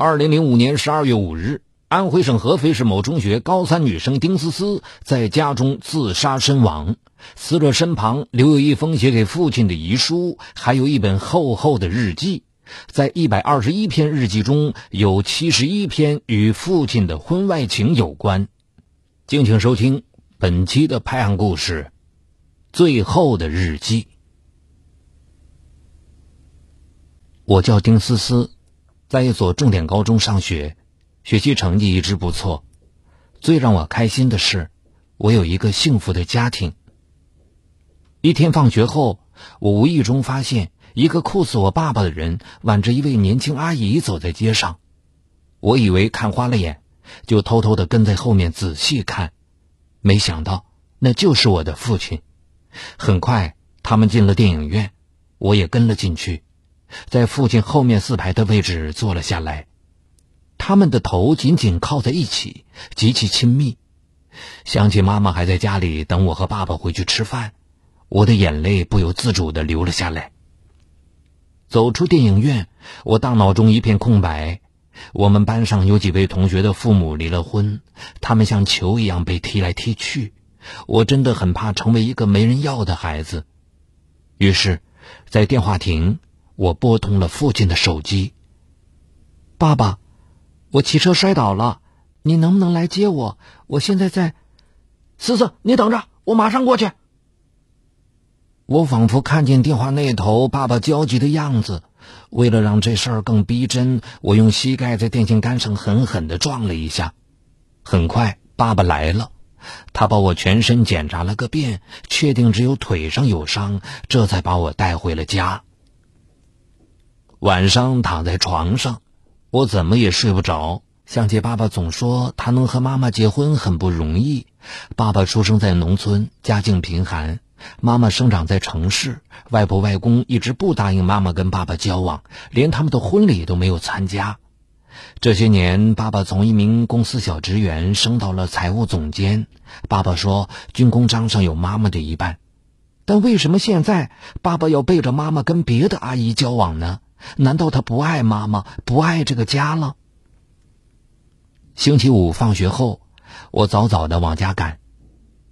二零零五年十二月五日，安徽省合肥市某中学高三女生丁思思在家中自杀身亡。死者身旁留有一封写给父亲的遗书，还有一本厚厚的日记。在一百二十一篇日记中，有七十一篇与父亲的婚外情有关。敬请收听本期的拍案故事《最后的日记》。我叫丁思思。在一所重点高中上学，学习成绩一直不错。最让我开心的是，我有一个幸福的家庭。一天放学后，我无意中发现一个酷似我爸爸的人挽着一位年轻阿姨走在街上。我以为看花了眼，就偷偷的跟在后面仔细看，没想到那就是我的父亲。很快，他们进了电影院，我也跟了进去。在父亲后面四排的位置坐了下来，他们的头紧紧靠在一起，极其亲密。想起妈妈还在家里等我和爸爸回去吃饭，我的眼泪不由自主的流了下来。走出电影院，我大脑中一片空白。我们班上有几位同学的父母离了婚，他们像球一样被踢来踢去。我真的很怕成为一个没人要的孩子。于是，在电话亭。我拨通了父亲的手机。爸爸，我骑车摔倒了，你能不能来接我？我现在在。思思，你等着，我马上过去。我仿佛看见电话那头爸爸焦急的样子。为了让这事儿更逼真，我用膝盖在电线杆上狠狠的撞了一下。很快，爸爸来了，他把我全身检查了个遍，确定只有腿上有伤，这才把我带回了家。晚上躺在床上，我怎么也睡不着。想起爸爸总说他能和妈妈结婚很不容易。爸爸出生在农村，家境贫寒；妈妈生长在城市，外婆外公一直不答应妈妈跟爸爸交往，连他们的婚礼都没有参加。这些年，爸爸从一名公司小职员升到了财务总监。爸爸说，军功章上有妈妈的一半。但为什么现在爸爸要背着妈妈跟别的阿姨交往呢？难道他不爱妈妈，不爱这个家了？星期五放学后，我早早的往家赶，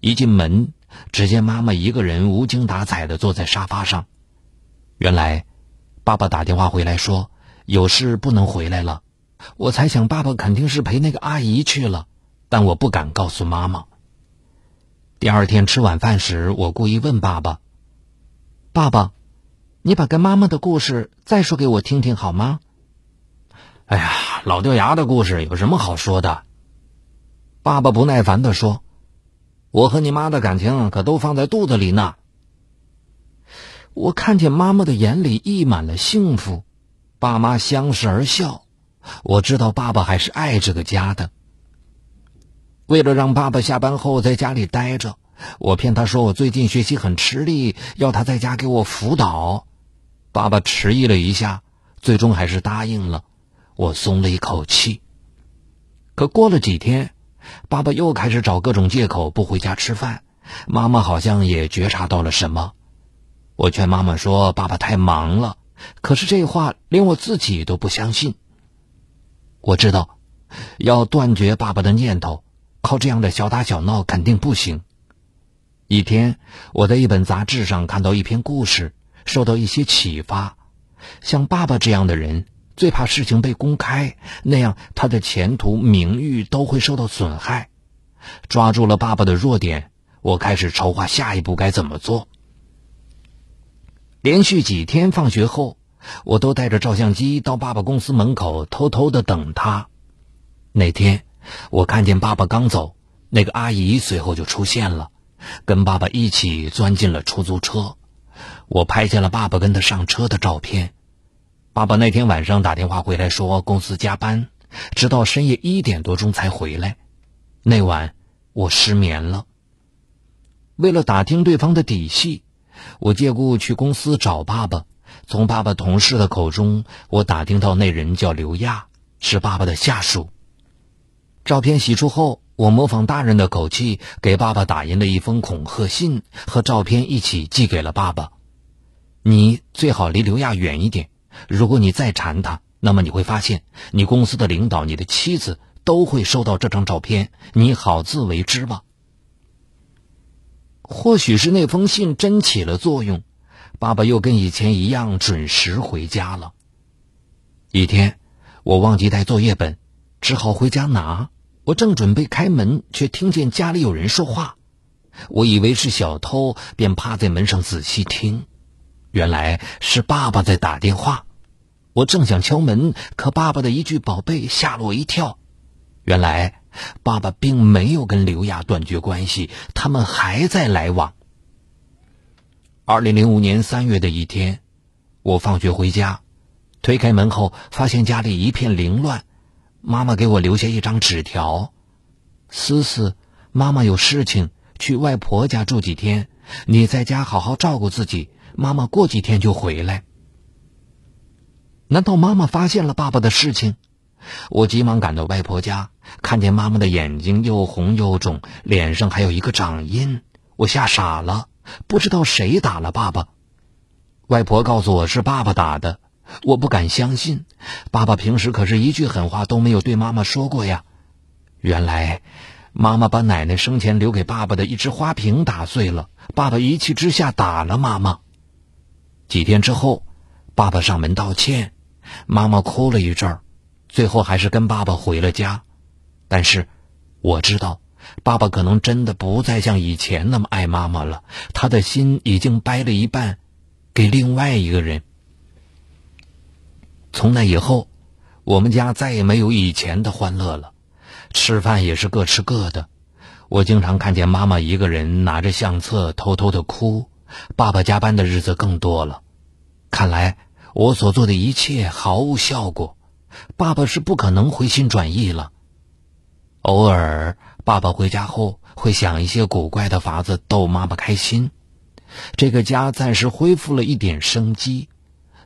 一进门，只见妈妈一个人无精打采的坐在沙发上。原来，爸爸打电话回来说有事不能回来了。我猜想爸爸肯定是陪那个阿姨去了，但我不敢告诉妈妈。第二天吃晚饭时，我故意问爸爸：“爸爸。”你把跟妈妈的故事再说给我听听好吗？哎呀，老掉牙的故事有什么好说的？爸爸不耐烦的说：“我和你妈的感情可都放在肚子里呢。”我看见妈妈的眼里溢满了幸福，爸妈相视而笑，我知道爸爸还是爱这个家的。为了让爸爸下班后在家里待着，我骗他说我最近学习很吃力，要他在家给我辅导。爸爸迟疑了一下，最终还是答应了。我松了一口气。可过了几天，爸爸又开始找各种借口不回家吃饭。妈妈好像也觉察到了什么。我劝妈妈说：“爸爸太忙了。”可是这话连我自己都不相信。我知道，要断绝爸爸的念头，靠这样的小打小闹肯定不行。一天，我在一本杂志上看到一篇故事。受到一些启发，像爸爸这样的人最怕事情被公开，那样他的前途名誉都会受到损害。抓住了爸爸的弱点，我开始筹划下一步该怎么做。连续几天放学后，我都带着照相机到爸爸公司门口偷偷的等他。那天，我看见爸爸刚走，那个阿姨随后就出现了，跟爸爸一起钻进了出租车。我拍下了爸爸跟他上车的照片。爸爸那天晚上打电话回来，说公司加班，直到深夜一点多钟才回来。那晚我失眠了。为了打听对方的底细，我借故去公司找爸爸。从爸爸同事的口中，我打听到那人叫刘亚，是爸爸的下属。照片洗出后，我模仿大人的口气，给爸爸打印了一封恐吓信，和照片一起寄给了爸爸。你最好离刘亚远一点。如果你再缠他，那么你会发现，你公司的领导、你的妻子都会收到这张照片，你好自为之吧。或许是那封信真起了作用，爸爸又跟以前一样准时回家了。一天，我忘记带作业本，只好回家拿。我正准备开门，却听见家里有人说话。我以为是小偷，便趴在门上仔细听。原来是爸爸在打电话。我正想敲门，可爸爸的一句“宝贝”吓了我一跳。原来爸爸并没有跟刘亚断绝关系，他们还在来往。二零零五年三月的一天，我放学回家，推开门后，发现家里一片凌乱。妈妈给我留下一张纸条：“思思，妈妈有事情，去外婆家住几天，你在家好好照顾自己。妈妈过几天就回来。”难道妈妈发现了爸爸的事情？我急忙赶到外婆家，看见妈妈的眼睛又红又肿，脸上还有一个掌印，我吓傻了，不知道谁打了爸爸。外婆告诉我是爸爸打的，我不敢相信，爸爸平时可是一句狠话都没有对妈妈说过呀。原来，妈妈把奶奶生前留给爸爸的一只花瓶打碎了，爸爸一气之下打了妈妈。几天之后，爸爸上门道歉。妈妈哭了一阵儿，最后还是跟爸爸回了家。但是，我知道，爸爸可能真的不再像以前那么爱妈妈了。他的心已经掰了一半，给另外一个人。从那以后，我们家再也没有以前的欢乐了，吃饭也是各吃各的。我经常看见妈妈一个人拿着相册偷偷的哭，爸爸加班的日子更多了。看来。我所做的一切毫无效果，爸爸是不可能回心转意了。偶尔，爸爸回家后会想一些古怪的法子逗妈妈开心，这个家暂时恢复了一点生机。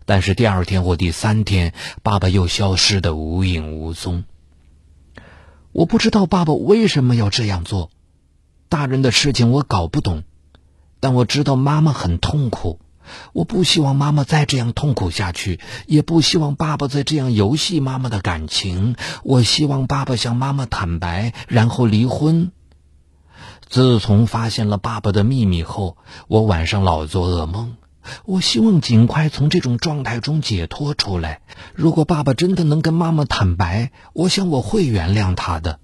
但是第二天或第三天，爸爸又消失的无影无踪。我不知道爸爸为什么要这样做，大人的事情我搞不懂，但我知道妈妈很痛苦。我不希望妈妈再这样痛苦下去，也不希望爸爸再这样游戏妈妈的感情。我希望爸爸向妈妈坦白，然后离婚。自从发现了爸爸的秘密后，我晚上老做噩梦。我希望尽快从这种状态中解脱出来。如果爸爸真的能跟妈妈坦白，我想我会原谅他的。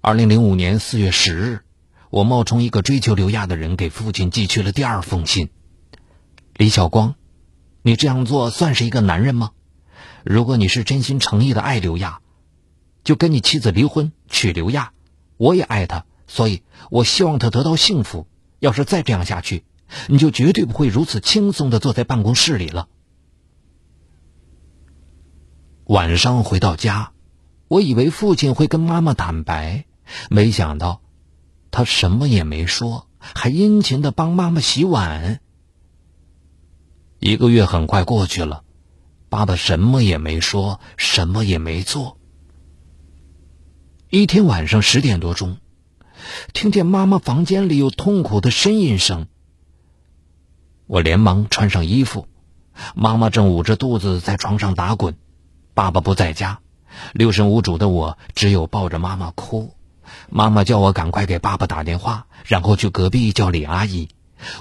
二零零五年四月十日，我冒充一个追求刘亚的人，给父亲寄去了第二封信。李晓光，你这样做算是一个男人吗？如果你是真心诚意的爱刘亚，就跟你妻子离婚，娶刘亚。我也爱他，所以我希望他得到幸福。要是再这样下去，你就绝对不会如此轻松的坐在办公室里了。晚上回到家，我以为父亲会跟妈妈坦白，没想到他什么也没说，还殷勤的帮妈妈洗碗。一个月很快过去了，爸爸什么也没说，什么也没做。一天晚上十点多钟，听见妈妈房间里有痛苦的呻吟声。我连忙穿上衣服，妈妈正捂着肚子在床上打滚，爸爸不在家，六神无主的我只有抱着妈妈哭。妈妈叫我赶快给爸爸打电话，然后去隔壁叫李阿姨。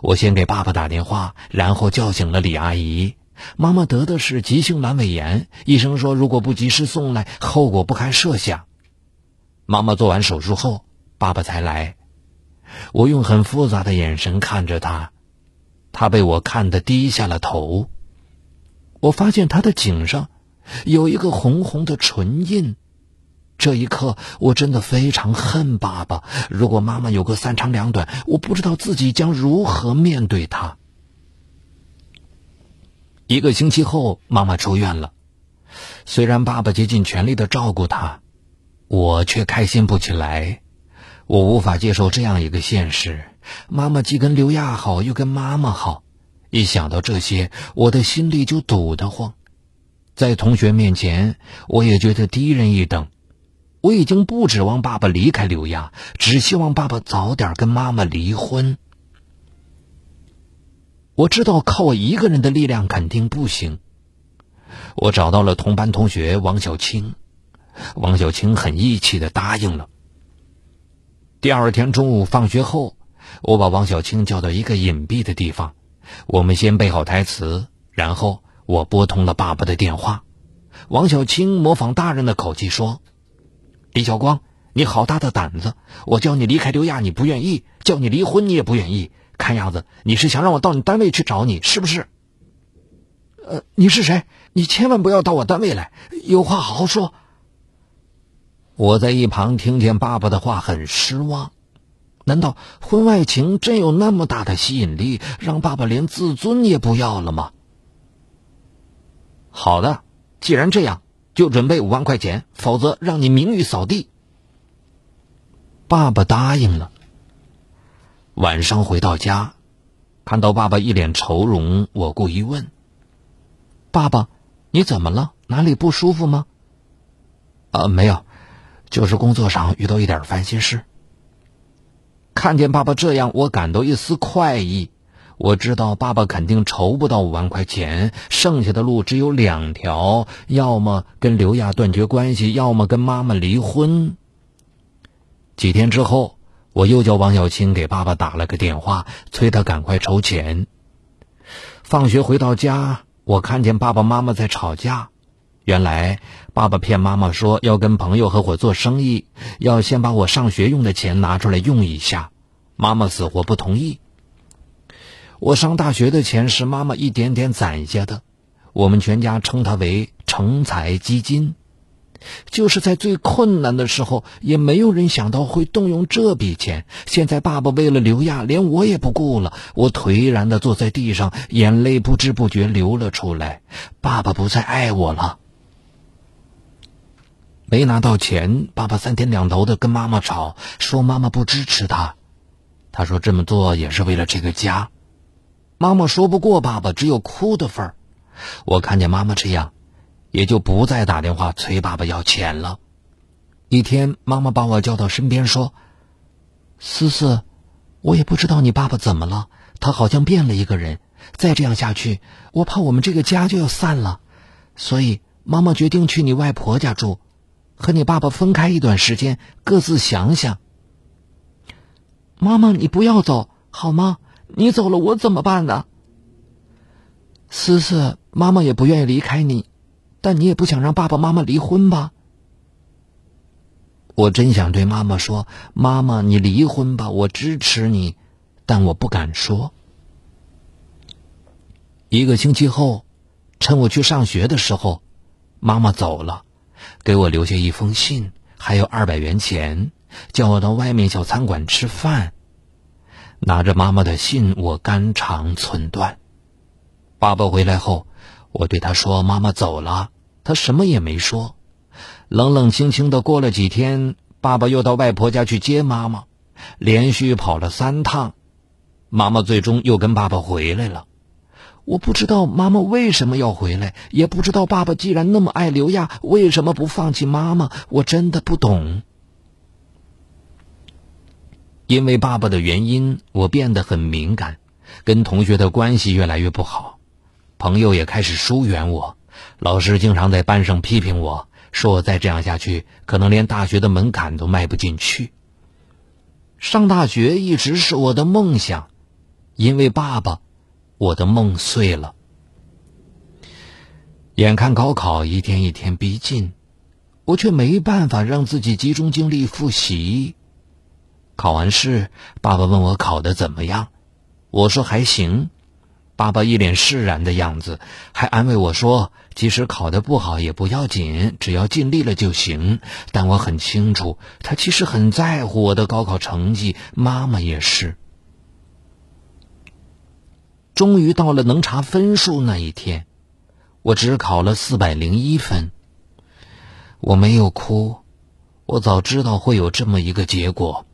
我先给爸爸打电话，然后叫醒了李阿姨。妈妈得的是急性阑尾炎，医生说如果不及时送来，后果不堪设想。妈妈做完手术后，爸爸才来。我用很复杂的眼神看着他，他被我看得低下了头。我发现他的颈上有一个红红的唇印。这一刻，我真的非常恨爸爸。如果妈妈有个三长两短，我不知道自己将如何面对她。一个星期后，妈妈出院了。虽然爸爸竭尽全力的照顾她，我却开心不起来。我无法接受这样一个现实：妈妈既跟刘亚好，又跟妈妈好。一想到这些，我的心里就堵得慌。在同学面前，我也觉得低人一等。我已经不指望爸爸离开刘亚，只希望爸爸早点跟妈妈离婚。我知道靠我一个人的力量肯定不行，我找到了同班同学王小青，王小青很义气的答应了。第二天中午放学后，我把王小青叫到一个隐蔽的地方，我们先背好台词，然后我拨通了爸爸的电话。王小青模仿大人的口气说：“李小光，你好大的胆子！我叫你离开刘亚，你不愿意；叫你离婚，你也不愿意。看样子你是想让我到你单位去找你，是不是？”“呃，你是谁？你千万不要到我单位来，有话好好说。”我在一旁听见爸爸的话，很失望。难道婚外情真有那么大的吸引力，让爸爸连自尊也不要了吗？好的。既然这样，就准备五万块钱，否则让你名誉扫地。爸爸答应了。晚上回到家，看到爸爸一脸愁容，我故意问：“爸爸，你怎么了？哪里不舒服吗？”“啊，没有，就是工作上遇到一点烦心事。”看见爸爸这样，我感到一丝快意。我知道爸爸肯定筹不到五万块钱，剩下的路只有两条：要么跟刘亚断绝关系，要么跟妈妈离婚。几天之后，我又叫王小青给爸爸打了个电话，催他赶快筹钱。放学回到家，我看见爸爸妈妈在吵架。原来，爸爸骗妈妈说要跟朋友合伙做生意，要先把我上学用的钱拿出来用一下。妈妈死活不同意。我上大学的钱是妈妈一点点攒下的，我们全家称它为成才基金。就是在最困难的时候，也没有人想到会动用这笔钱。现在爸爸为了刘亚，连我也不顾了。我颓然的坐在地上，眼泪不知不觉流了出来。爸爸不再爱我了。没拿到钱，爸爸三天两头的跟妈妈吵，说妈妈不支持他。他说这么做也是为了这个家。妈妈说不过爸爸，只有哭的份儿。我看见妈妈这样，也就不再打电话催爸爸要钱了。一天，妈妈把我叫到身边说：“思思，我也不知道你爸爸怎么了，他好像变了一个人。再这样下去，我怕我们这个家就要散了。所以，妈妈决定去你外婆家住，和你爸爸分开一段时间，各自想想。妈妈，你不要走好吗？”你走了，我怎么办呢？思思，妈妈也不愿意离开你，但你也不想让爸爸妈妈离婚吧？我真想对妈妈说：“妈妈，你离婚吧，我支持你。”但我不敢说。一个星期后，趁我去上学的时候，妈妈走了，给我留下一封信，还有二百元钱，叫我到外面小餐馆吃饭。拿着妈妈的信，我肝肠寸断。爸爸回来后，我对他说：“妈妈走了。”他什么也没说。冷冷清清的过了几天，爸爸又到外婆家去接妈妈，连续跑了三趟。妈妈最终又跟爸爸回来了。我不知道妈妈为什么要回来，也不知道爸爸既然那么爱刘亚，为什么不放弃妈妈？我真的不懂。因为爸爸的原因，我变得很敏感，跟同学的关系越来越不好，朋友也开始疏远我，老师经常在班上批评我，说我再这样下去，可能连大学的门槛都迈不进去。上大学一直是我的梦想，因为爸爸，我的梦碎了。眼看高考一天一天逼近，我却没办法让自己集中精力复习。考完试，爸爸问我考的怎么样，我说还行。爸爸一脸释然的样子，还安慰我说：“即使考得不好也不要紧，只要尽力了就行。”但我很清楚，他其实很在乎我的高考成绩，妈妈也是。终于到了能查分数那一天，我只考了四百零一分。我没有哭，我早知道会有这么一个结果。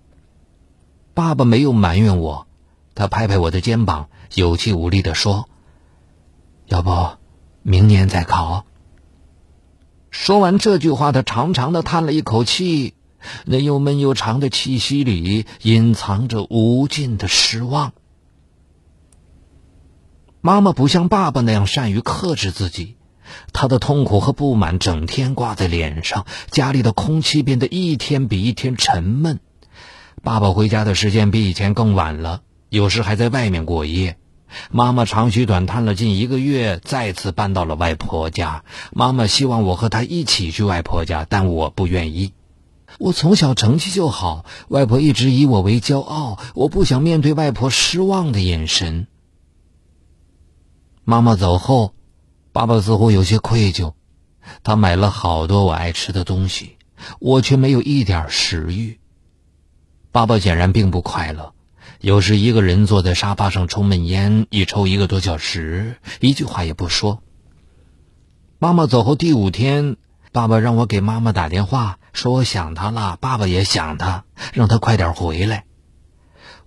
爸爸没有埋怨我，他拍拍我的肩膀，有气无力的说：“要不，明年再考。”说完这句话，他长长的叹了一口气，那又闷又长的气息里隐藏着无尽的失望。妈妈不像爸爸那样善于克制自己，她的痛苦和不满整天挂在脸上，家里的空气变得一天比一天沉闷。爸爸回家的时间比以前更晚了，有时还在外面过夜。妈妈长吁短叹了近一个月，再次搬到了外婆家。妈妈希望我和她一起去外婆家，但我不愿意。我从小成绩就好，外婆一直以我为骄傲，我不想面对外婆失望的眼神。妈妈走后，爸爸似乎有些愧疚，他买了好多我爱吃的东西，我却没有一点食欲。爸爸显然并不快乐。有时一个人坐在沙发上抽闷烟，一抽一个多小时，一句话也不说。妈妈走后第五天，爸爸让我给妈妈打电话，说我想她了，爸爸也想她，让她快点回来。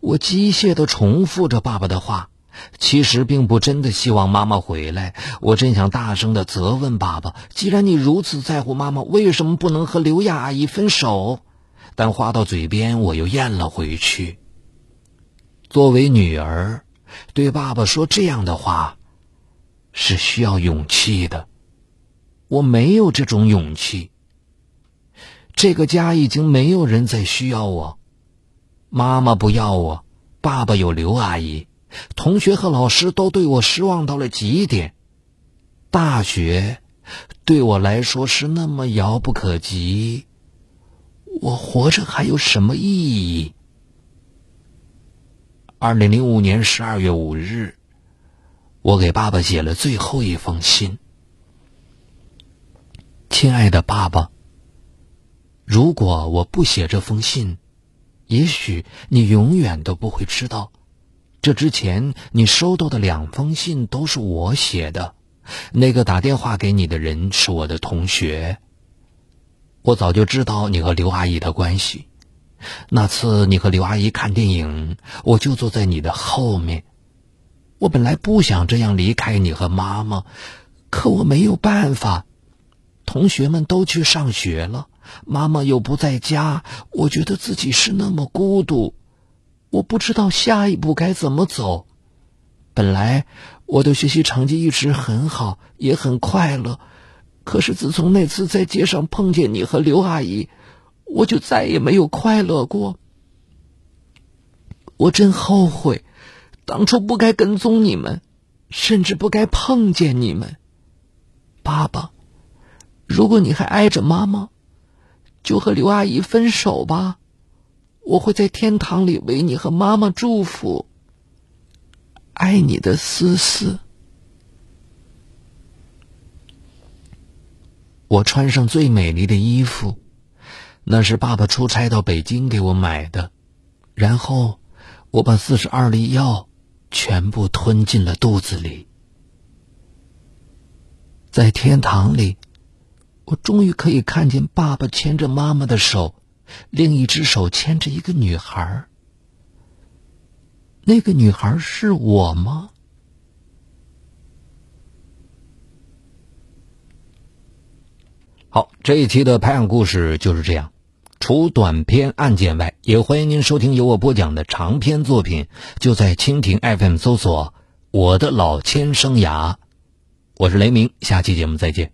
我机械地重复着爸爸的话，其实并不真的希望妈妈回来。我真想大声地责问爸爸：既然你如此在乎妈妈，为什么不能和刘亚阿姨分手？但话到嘴边，我又咽了回去。作为女儿，对爸爸说这样的话，是需要勇气的。我没有这种勇气。这个家已经没有人再需要我，妈妈不要我，爸爸有刘阿姨，同学和老师都对我失望到了极点。大学对我来说是那么遥不可及，我活着还有什么意义？二零零五年十二月五日，我给爸爸写了最后一封信。亲爱的爸爸，如果我不写这封信，也许你永远都不会知道，这之前你收到的两封信都是我写的。那个打电话给你的人是我的同学。我早就知道你和刘阿姨的关系。那次你和刘阿姨看电影，我就坐在你的后面。我本来不想这样离开你和妈妈，可我没有办法。同学们都去上学了，妈妈又不在家，我觉得自己是那么孤独。我不知道下一步该怎么走。本来我的学习成绩一直很好，也很快乐。可是自从那次在街上碰见你和刘阿姨，我就再也没有快乐过。我真后悔，当初不该跟踪你们，甚至不该碰见你们。爸爸，如果你还爱着妈妈，就和刘阿姨分手吧。我会在天堂里为你和妈妈祝福。爱你的思思。我穿上最美丽的衣服。那是爸爸出差到北京给我买的，然后我把四十二粒药全部吞进了肚子里。在天堂里，我终于可以看见爸爸牵着妈妈的手，另一只手牵着一个女孩。那个女孩是我吗？好，这一期的拍案故事就是这样。除短篇案件外，也欢迎您收听由我播讲的长篇作品。就在蜻蜓 FM 搜索“我的老千生涯”，我是雷鸣，下期节目再见。